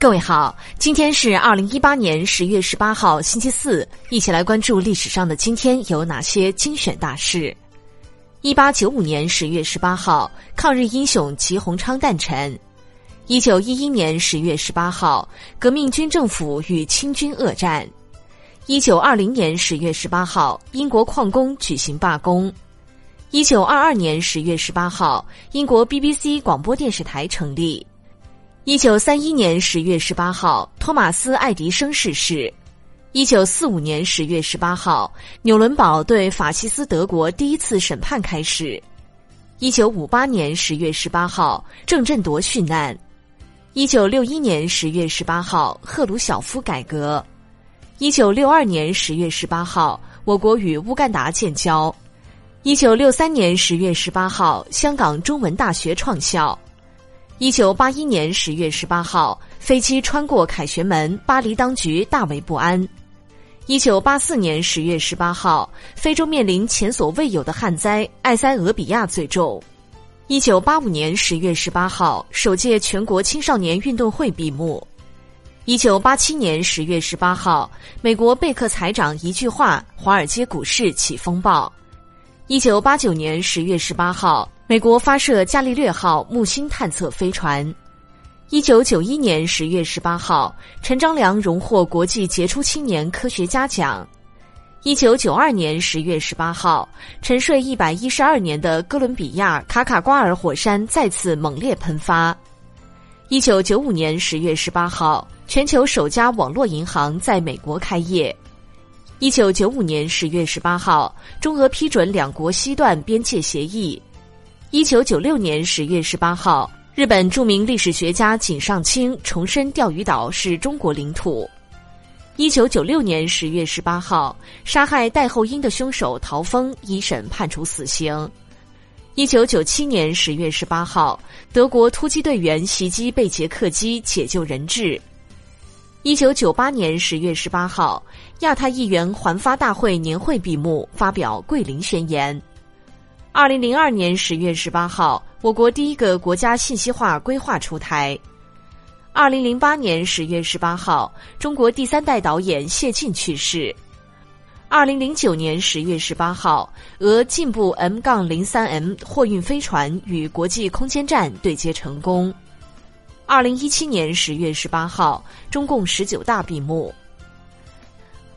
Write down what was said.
各位好，今天是二零一八年十月十八号，星期四，一起来关注历史上的今天有哪些精选大事。一八九五年十月十八号，抗日英雄吉鸿昌诞辰。一九一一年十月十八号，革命军政府与清军恶战。一九二零年十月十八号，英国矿工举行罢工。一九二二年十月十八号，英国 BBC 广播电视台成立。一九三一年十月十八号，托马斯·爱迪生逝世。一九四五年十月十八号，纽伦堡对法西斯德国第一次审判开始。一九五八年十月十八号，郑振铎殉难。一九六一年十月十八号，赫鲁晓夫改革。一九六二年十月十八号，我国与乌干达建交。一九六三年十月十八号，香港中文大学创校。一九八一年十月十八号，飞机穿过凯旋门，巴黎当局大为不安。一九八四年十月十八号，非洲面临前所未有的旱灾，埃塞俄比亚最重。一九八五年十月十八号，首届全国青少年运动会闭幕。一九八七年十月十八号，美国贝克财长一句话，华尔街股市起风暴。一九八九年十月十八号。美国发射伽利略号木星探测飞船。一九九一年十月十八号，陈章良荣获国际杰出青年科学家奖。一九九二年十月十八号，沉睡一百一十二年的哥伦比亚卡卡瓜尔火山再次猛烈喷发。一九九五年十月十八号，全球首家网络银行在美国开业。一九九五年十月十八号，中俄批准两国西段边界协议。一九九六年十月十八号，日本著名历史学家井上清重申钓鱼岛是中国领土。一九九六年十月十八号，杀害戴厚英的凶手陶峰一审判处死刑。一九九七年十月十八号，德国突击队员袭击被劫客机解救人质。一九九八年十月十八号，亚太议员环发大会年会闭幕，发表桂林宣言。二零零二年十月十八号，我国第一个国家信息化规划出台。二零零八年十月十八号，中国第三代导演谢晋去世。二零零九年十月十八号，俄进步 M 杠零三 M 货运飞船与国际空间站对接成功。二零一七年十月十八号，中共十九大闭幕。